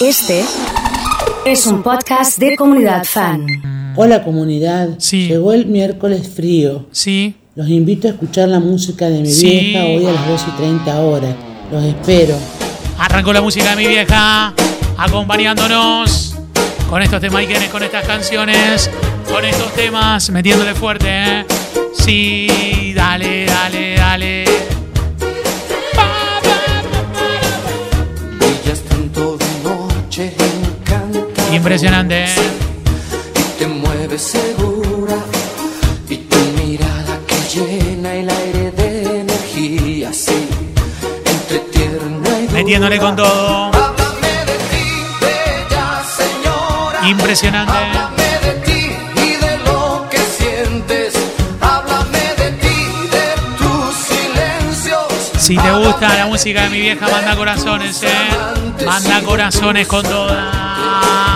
Este es un podcast de comunidad fan. Hola comunidad, Sí. llegó el miércoles frío. Sí, Los invito a escuchar la música de mi Sí. vieja hoy a las 2 y 30 horas. Los espero. arrancó la música de mi vieja, acompañándonos con estos temaiquenes, con estas canciones, con estos temas, metiéndole fuerte, ¿eh? Sí, dale, dale, dale. Impresionante, ¿eh? Y te mueves segura. Y tu mirada que llena el aire de energía, sí. Entre tierna y dura. Metiéndole con todo. Háblame de ti, bella señora. Impresionante. Háblame de ti y de lo que sientes. Háblame de ti, de tus silencios. Si te gusta la música de mi vieja, manda corazones, ¿eh? Manda corazones con toda.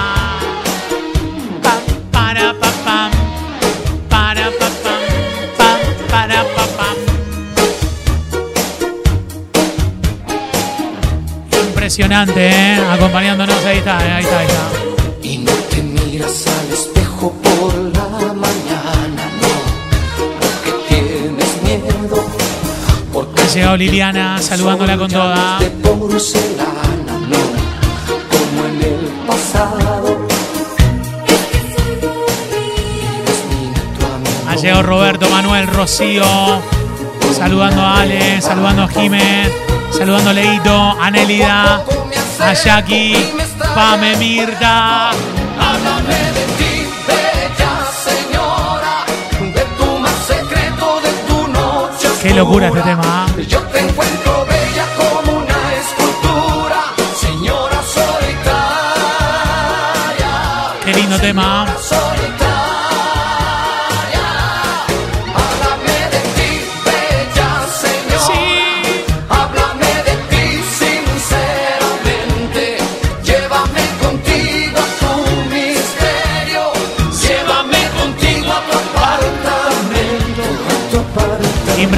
Impresionante, ¿eh? Acompañándonos, ahí está, ahí está, ahí está. Y no te miras al espejo por la mañana, no, porque tienes miedo, porque Ha llegado Liliana saludándola con toda. de porcelana, no, como en el pasado. Ha llegado Roberto, Manuel, Rocío. Saludando a Ale, saludando a Jimé, saludando a Leito, a Nélida, a Jackie, Pame Mirta. Háblame de ti, bella señora, de tu más secreto, de tu noche Qué locura este tema. ¿ah? Yo te encuentro bella como una escultura, señora solitaria. Qué lindo tema.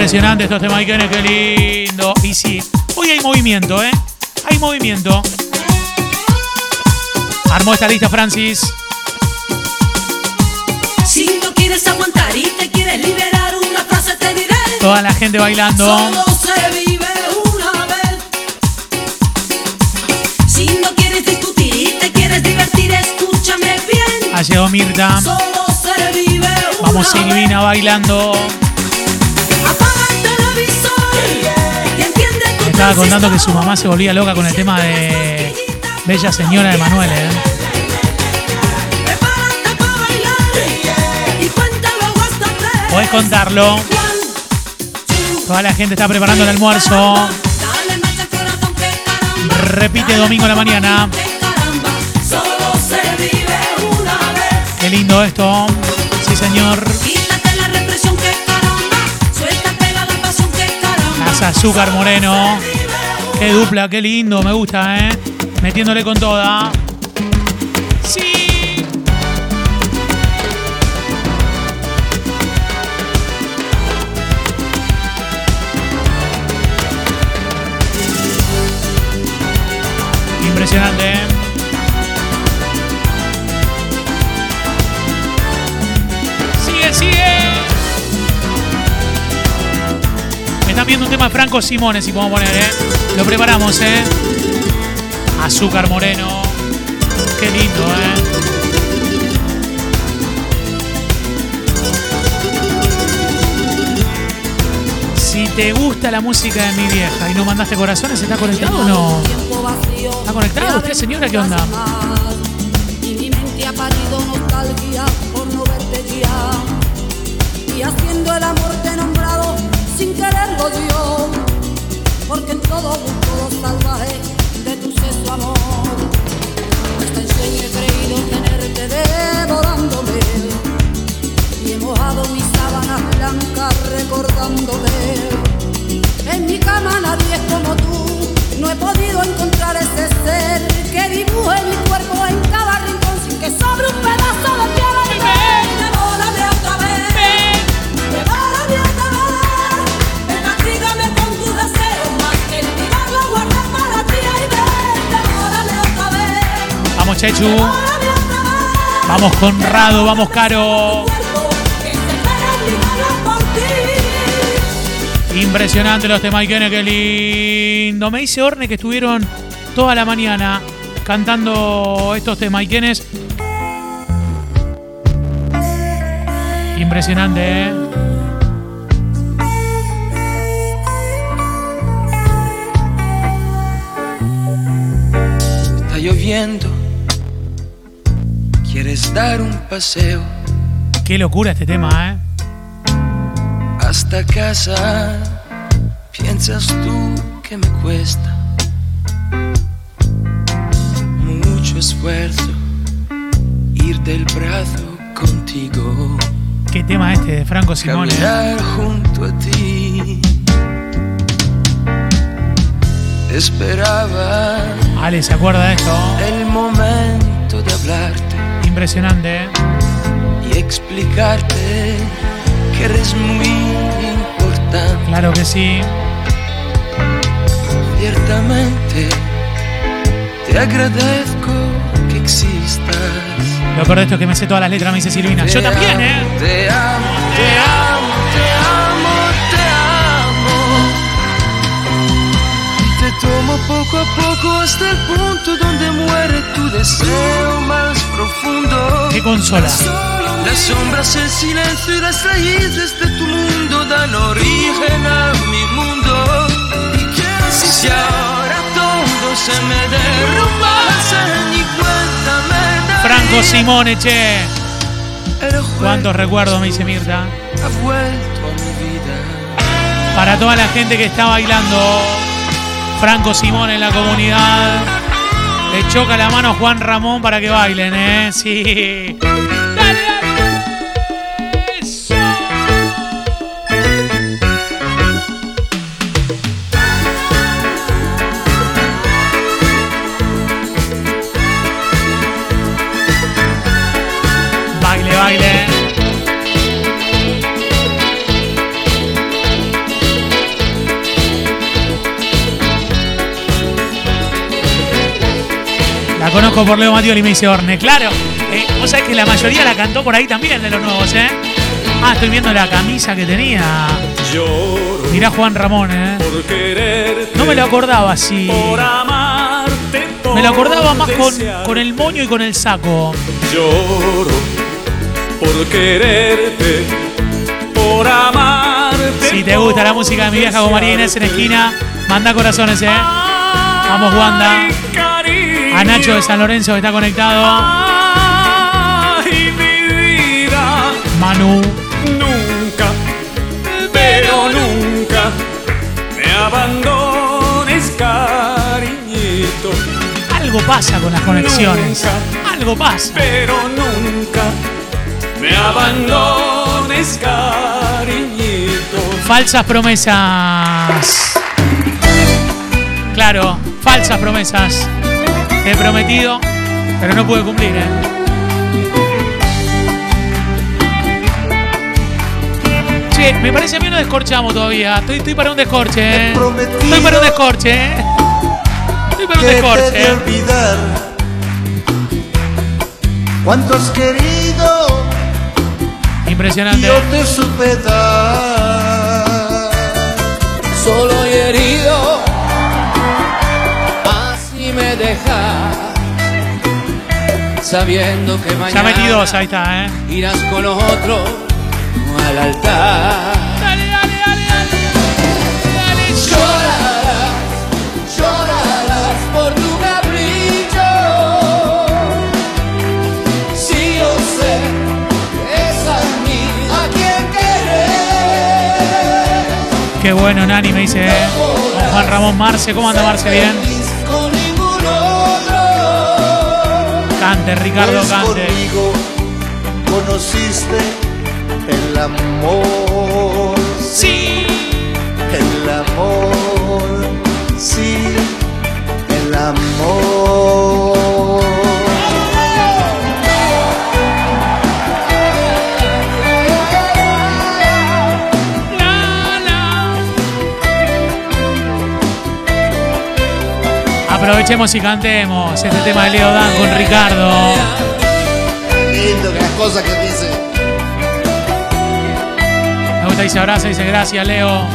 Impresionante estos temas, qué lindo. Y sí, hoy hay movimiento, ¿eh? Hay movimiento. Armó esta lista Francis. Si no quieres aguantar y te quieres liberar, una frase te diré. Toda la gente bailando. Solo se vive una vez. Si no quieres discutir y te quieres divertir, escúchame bien. Ha llegado Mirta. Solo se vive una Vamos Silvina bailando. Estaba contando que su mamá se volvía loca con el tema de Bella Señora de Manuel, ¿eh? Podés contarlo. Toda la gente está preparando el almuerzo. Repite domingo a la mañana. Qué lindo esto. Sí, señor. Quítate la represión que caramba. Suelta, pega la pasión que caramba. Casa Azúcar Moreno. Qué dupla, qué lindo, me gusta, ¿eh? Metiéndole con toda. Sí. Impresionante, ¿eh? Franco Simone, si podemos poner, ¿eh? Lo preparamos, ¿eh? Azúcar Moreno. Qué lindo, ¿eh? Si te gusta la música de mi vieja y no mandaste corazones, ¿está conectado o no? ¿Está conectado usted, señora? ¿Qué onda? Y haciendo el amor Porque en todo gusto salvaje de tu sexo amor. Hasta en sueño he creído tenerte devorándome. Y he mojado mis sábanas blancas recordándome. En mi cama nadie es como tú. No he podido encontrar ese ser que dibuje mi cuerpo en cada rincón sin que sobre un pedazo de Chechu. Vamos Conrado, vamos Caro. Impresionante los temas, qué lindo. Me dice Orne que estuvieron toda la mañana cantando estos temas. Impresionante, ¿eh? Está lloviendo. ¿Quieres dar un paseo Qué locura este tema, ¿eh? hasta casa? ¿Piensas tú que me cuesta mucho esfuerzo ir del brazo contigo? Qué tema este de Franco Simone. ¿eh? Caminar junto a ti. Esperaba Ale, ¿se acuerda de esto? el momento de hablarte Impresionante, ¿eh? y explicarte que eres muy importante. Claro que sí. Ciertamente te agradezco que existas. Lo peor de esto es que me sé todas las letras, me dice Silvina. Yo Te también, amo, ¿eh? Te amo, te amo, te amo, te amo. Y te tomo poco a poco hasta el punto donde muere tu deseo consola. Las sombras, el silencio y las raíces de tu mundo dan origen a mi mundo. Si ahora todo se me derrumbase, ni cuenta. Franco Simone, che. Cuántos recuerdos, me dice Mirta. ha vuelto a mi vida. Para toda la gente que está bailando, Franco Simone en la comunidad. Le choca la mano Juan Ramón para que bailen, ¿eh? Sí. Conozco por Leo Matioli y me dice Orne. Claro, eh, vos sabés que la mayoría la cantó por ahí también de los nuevos, ¿eh? Ah, estoy viendo la camisa que tenía. Lloro Mirá Juan Ramón, ¿eh? No me lo acordaba así. Por amarte. Me lo acordaba más con, con el moño y con el saco. Lloro por quererte. Por amarte. Si te gusta la música de mi vieja con María Inés en esquina, manda corazones, ¿eh? Vamos, Wanda. A Nacho de San Lorenzo que está conectado. Ay, mi vida. Manu. Nunca, pero nunca me abandones, cariñito. Algo pasa con las conexiones. Algo pasa. Pero nunca me abandones, cariñito. Falsas promesas. Claro, falsas promesas. Te he prometido, pero no pude cumplir, ¿eh? Me parece a mí no descorchamos todavía. Estoy, estoy para un descorche, ¿eh? Estoy para un descorche, ¿eh? Estoy para un descorche. ¿eh? olvidar cuánto has querido Impresionante. yo te supe dar. Solo y herido, dejas, sabiendo que mañana metí dos, ahí está, ¿eh? irás con otro al altar. Dale, dale, dale, dale. Dale, Llorarás, llorarás por tu capricho. Si yo sé que es a mí a quien querer. Qué bueno, Nani, me dice, ¿eh? Juan Ramón Marce. ¿Cómo anda Marce? Bien. Cante, Ricardo, Pues cante. conmigo conociste el amor, Sí. el amor, sí, el amor. Aprovechemos y cantemos este tema de Leo Dan con Ricardo. Lindo que las cosas que dice. Me gusta y se abraza y dice gracias, Leo.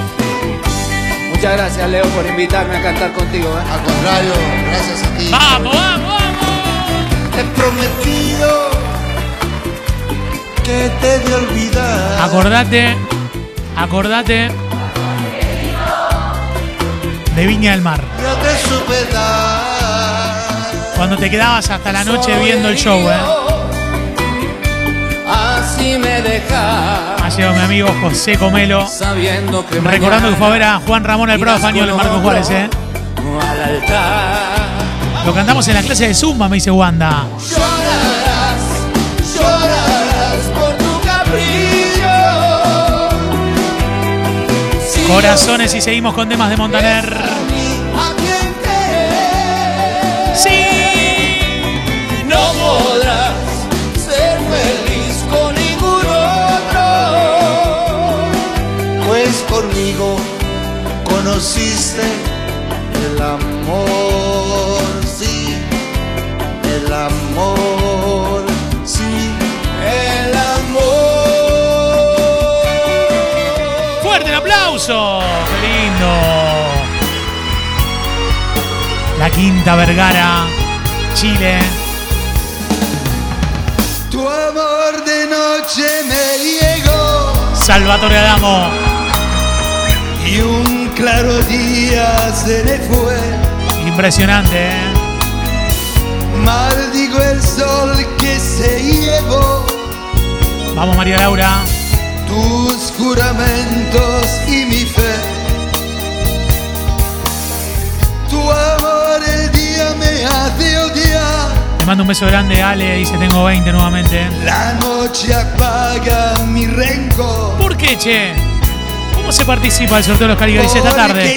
Muchas gracias, Leo, por invitarme a cantar contigo. ¿eh? Al contrario, gracias a ti. ¡Vamos, vamos, vamos! Te he prometido que te de olvidar. Acordate, acordate de Viña del Mar. Yo. Cuando te quedabas hasta la noche viendo el show, ¿eh? Así me deja. Ha llegado mi amigo José Comelo. Sabiendo que Recordando que fue a ver a Juan Ramón al Prado Español en Marcos Juárez, ¿eh? Al altar. Lo cantamos en la clase de Zumba, me dice Wanda. Llorarás, Corazones y seguimos con temas de Montaner. La Quinta Vergara, Chile. Tu amor de noche me llegó Salvatore Adamo. y un claro día se le fue. Impresionante, ¿eh? Maldigo el sol que se llevó Vamos, María Laura. tus juramentos y mi fe. Día me hace odiar. Te mando un beso grande, Ale. Dice, tengo 20 nuevamente. La noche apaga mi rencor. ¿Por qué, che? ¿Cómo se participa del sorteo de los Caribe? Dice esta tarde.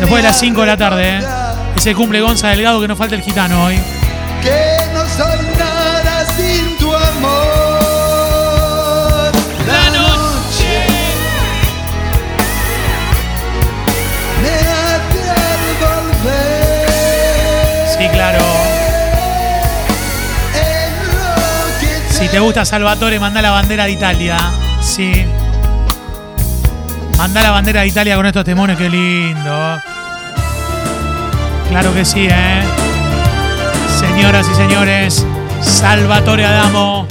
Después de las 5 de la tarde, ¿eh? Es el cumple Gonza Delgado que no falta el gitano hoy. Que te gusta Salvatore, manda la bandera de Italia. Sí. Manda la bandera de Italia con estos temones, qué lindo. Claro que sí, ¿eh? Señoras y señores, Salvatore Adamo.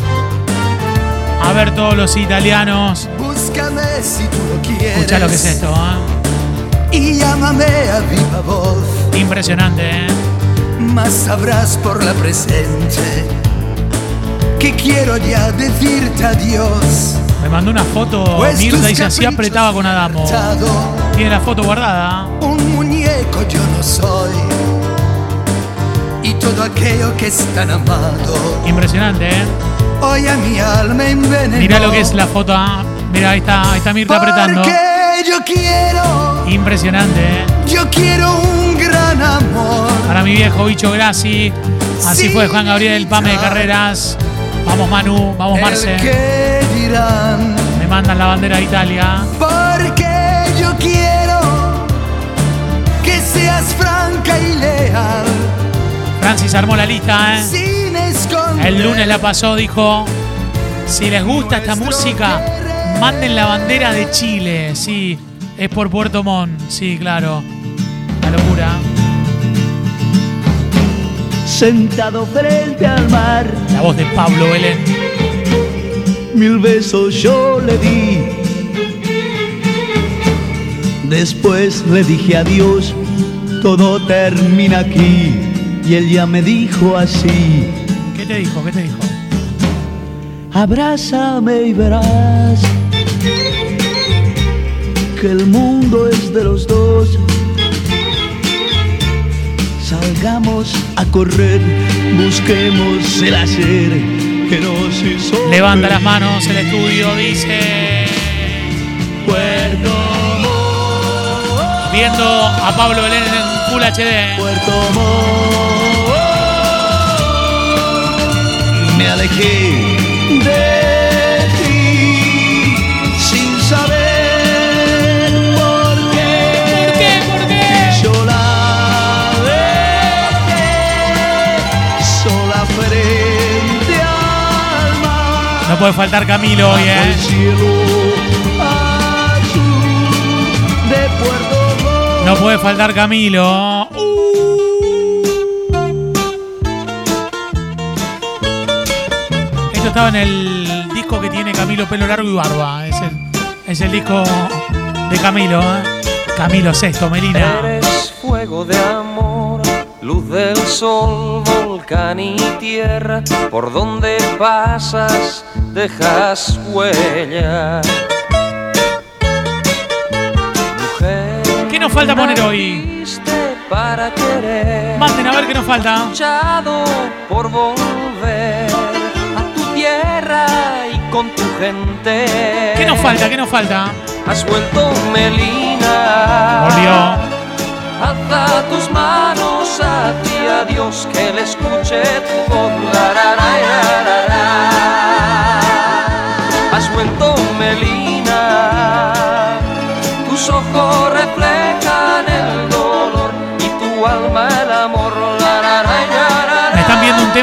A ver todos los italianos. Búscame si tú lo quieres. Escucha lo que es esto, ¿eh? Y llámame a viva voz. Impresionante, ¿eh? Más sabrás por la presente que quiero ya decirte adiós. Me mandó una foto, Pues Mirta tus dice así apretaba con Adamo. Tiene la foto guardada. Un muñeco yo no soy. Y todo aquello que es tan amado, Impresionante, ¿eh? hoy a mi alma envenenó. Mirá lo que es la foto. ah. Mirá, ahí está, ahí está Mirta apretando. Porque yo quiero, Impresionante, ¿eh? yo quiero un gran amor. Para mi viejo bicho Grassi. Así Sí, fue Juan Gabriel, Pame de. Carreras. Vamos Manu, vamos El Marce. que dirán, Me mandan la bandera de Italia. porque yo quiero que seas franca y leal. Francis armó la lista, ¿eh? Sin esconder. El lunes la pasó, dijo. Si les gusta esta música, manden la bandera de Chile. Sí, es por Puerto Montt. Sí, claro. La locura. Sentado frente al mar, La voz de Pablo Belén. mil besos yo le di. Después le dije adiós, todo termina aquí. Y él ya me dijo así, ¿Qué te dijo? ¿Qué te dijo? abrázame y verás que el mundo es de los dos. A correr, busquemos el hacer que nos hizo Levanta las manos el estudio, dice. Puerto Montt, Viendo a Pablo Belén en Full HD. Puerto Montt. Me alejé de No puede faltar Camilo hoy, ¿eh? Puerto No puede faltar Camilo. Esto estaba en el disco que tiene Camilo Pelo Largo y Barba. Es el, es el disco de Camilo, ¿eh? Camilo Sexto, Melina. Eres fuego de amor, luz del sol, volcán y tierra. Por donde pasas, dejas huella. Mujer, ¿Qué nos falta poner hoy? para querer. Manden a ver qué nos falta. luchado por volver a tu tierra y con tu gente. ¿Qué nos falta? ¿Qué nos falta? Has vuelto Melina. Volvió. Alza tus manos a ti, a Dios, que le escuche tu voz.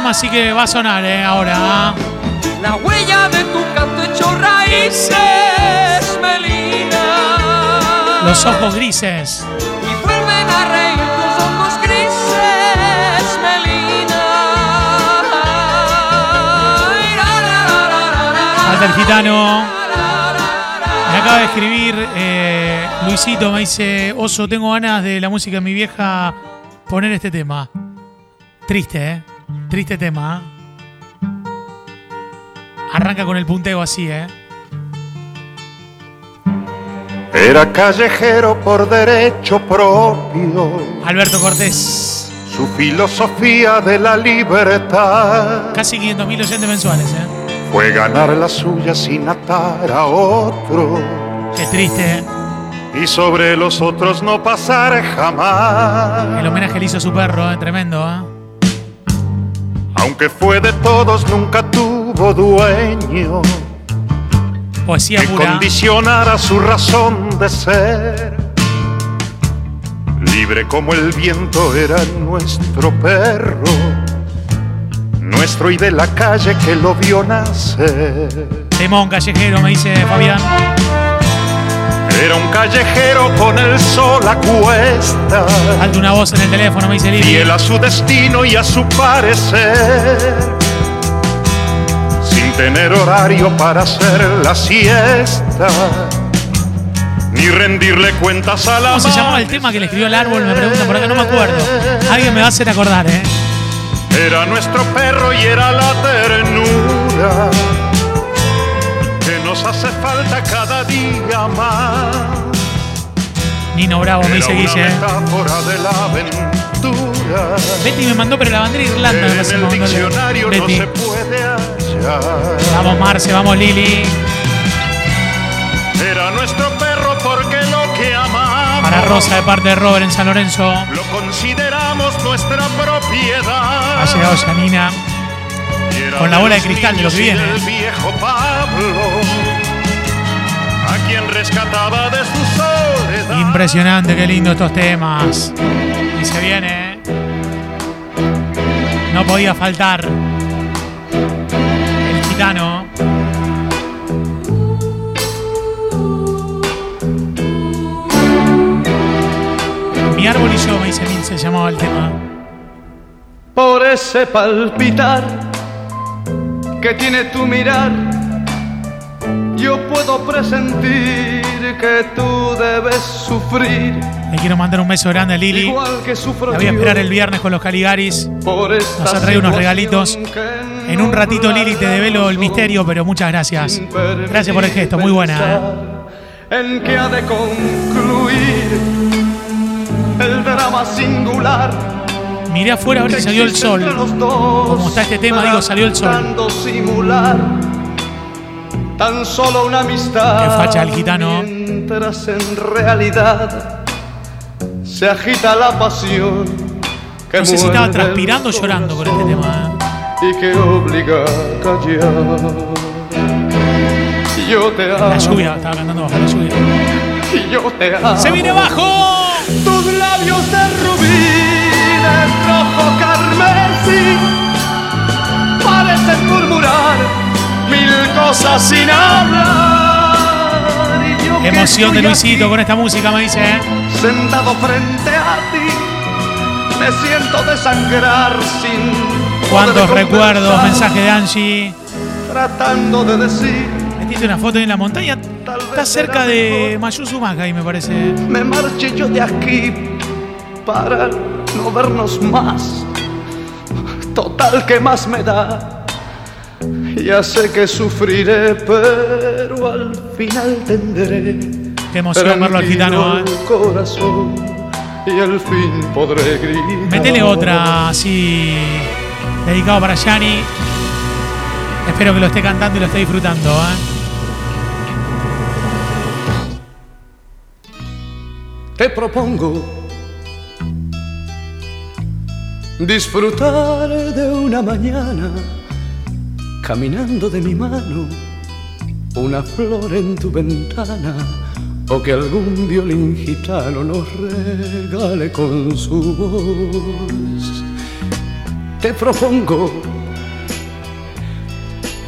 Tema así que va a sonar, ¿eh? Ahora. La huella de tu canto hecho raíces, Melina. Los ojos grises. Y vuelven a reír tus ojos grises, Melina. Falta el gitano. Me acaba de escribir eh, Luisito, me dice, Oso, tengo ganas de la música de mi vieja poner este tema. Triste, ¿eh? Triste tema. ¿eh? Arranca con el punteo así, ¿eh? Era callejero por derecho propio, Alberto Cortés. su filosofía de la libertad Casi 500.000 oyentes mensuales, ¿eh? fue ganar la suya sin atar a otro Qué triste, ¿eh? y sobre los otros no pasar jamás. El homenaje le hizo a su perro, ¿eh? Tremendo, ¿eh? Aunque fue de todos, nunca tuvo dueño Poesía que pura. condicionara su razón de ser. Libre como el viento era nuestro perro, nuestro y de la calle que lo vio nacer. Temón callejero, me dice Fabián. Era un callejero con el sol a cuesta, Falta una voz en el teléfono, me dice Lili. fiel a su destino y a su parecer. Sin tener horario para hacer la siesta, ni rendirle cuentas a la ¿Cómo se llamaba el tema que le escribió el árbol? Me pregunto por acá, no me acuerdo. Alguien me va a hacer acordar, ¿eh? Era nuestro perro y era la ternura que nos hace falta cada día más. Nino Bravo, me dice Guille. Betty me mandó, pero la bandera Irlanda me el diccionario no Betty. se puede hallar. Vamos Marce, vamos Lili. Era nuestro perro porque lo que amamos Para Rosa de parte de Robert en San Lorenzo. lo consideramos nuestra propiedad. Ha llegado Janina. Con la bola de los cristal de lo que viene. viejo Pablo, a quien rescataba de su soledad. Impresionante, qué lindo estos temas. Y se viene, ¿eh? No podía faltar. El gitano. Mi árbol y yo, me dice Min, se llamaba el tema. por ese palpitar que tiene tu mirar. Yo puedo presentir que tú debes sufrir, Le quiero mandar un beso grande a Lili. La voy a esperar el viernes con los Caligaris. Nos ha traído unos regalitos. En un ratito, Lili, te develo el misterio, pero muchas gracias. Gracias por el gesto, muy buena. ¿eh? En que ha de concluir el drama singular. Miré afuera a ver si salió el sol. Como está este tema, digo, salió el sol. Tan solo una amistad. Qué facha el gitano. Mientras en realidad se agita la pasión. Que No sé si estaba transpirando o llorando con este tema. ¿eh? y que obliga a callar. Yo te amo. La lluvia, estaba cantando bajo la lluvia. Yo te amo. ¡Se viene abajo! Tus labios de rubí, de rojo carmesí, parecen murmurar mil cosas sin hablar. Y yo Emoción de Luisito con esta música, me dice. ¿eh? Sentado frente a ti, me siento desangrar sin. Cuántos recuerdos, mensaje de Angie. Tratando de decir, Metiste una foto en la montaña. Está cerca de Mayuzumaka ahí, me parece. me marché yo de aquí para no vernos más. Total, que más me da? Ya sé que sufriré, pero al final tendré. Qué emoción verlo al gitano, ¿eh? corazón y al fin podré gritar. Metele otra así, dedicado para Yanni. Espero que lo esté cantando y lo esté disfrutando. ¿eh? Te propongo disfrutar de una mañana caminando de mi mano, una flor en tu ventana o que algún violín gitano nos regale con su voz. Te propongo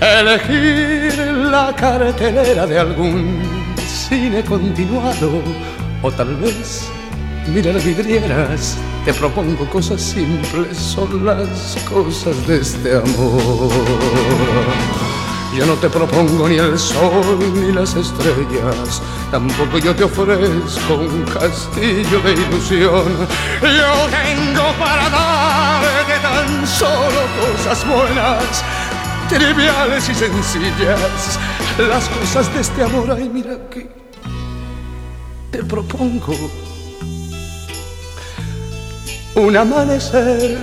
elegir la cartelera de algún cine continuado o tal vez mirar vidrieras. Te propongo cosas simples, son las cosas de este amor. Yo no te propongo ni el sol ni las estrellas, tampoco yo te ofrezco un castillo de ilusión. Yo tengo para darte tan solo cosas buenas, triviales y sencillas, las cosas de este amor. Ay, mira que te propongo un amanecer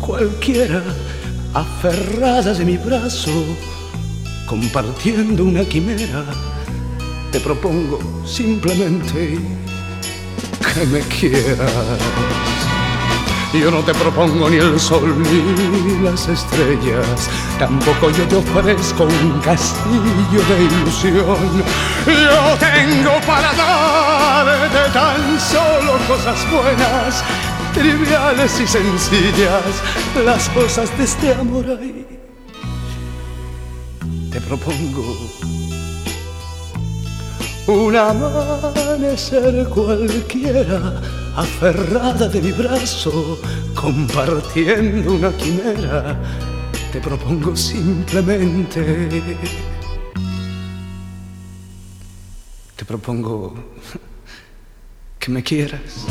cualquiera, aferradas de mi brazo, compartiendo una quimera. Te propongo simplemente que me quieras. Yo no te propongo ni el sol ni las estrellas, tampoco yo te ofrezco un castillo de ilusión. Yo tengo para darte tan solo cosas buenas, triviales y sencillas, las cosas de este amor ahí. Te propongo un amanecer cualquiera, aferrada de mi brazo, compartiendo una quimera. Te propongo simplemente. Te propongo que me quieras.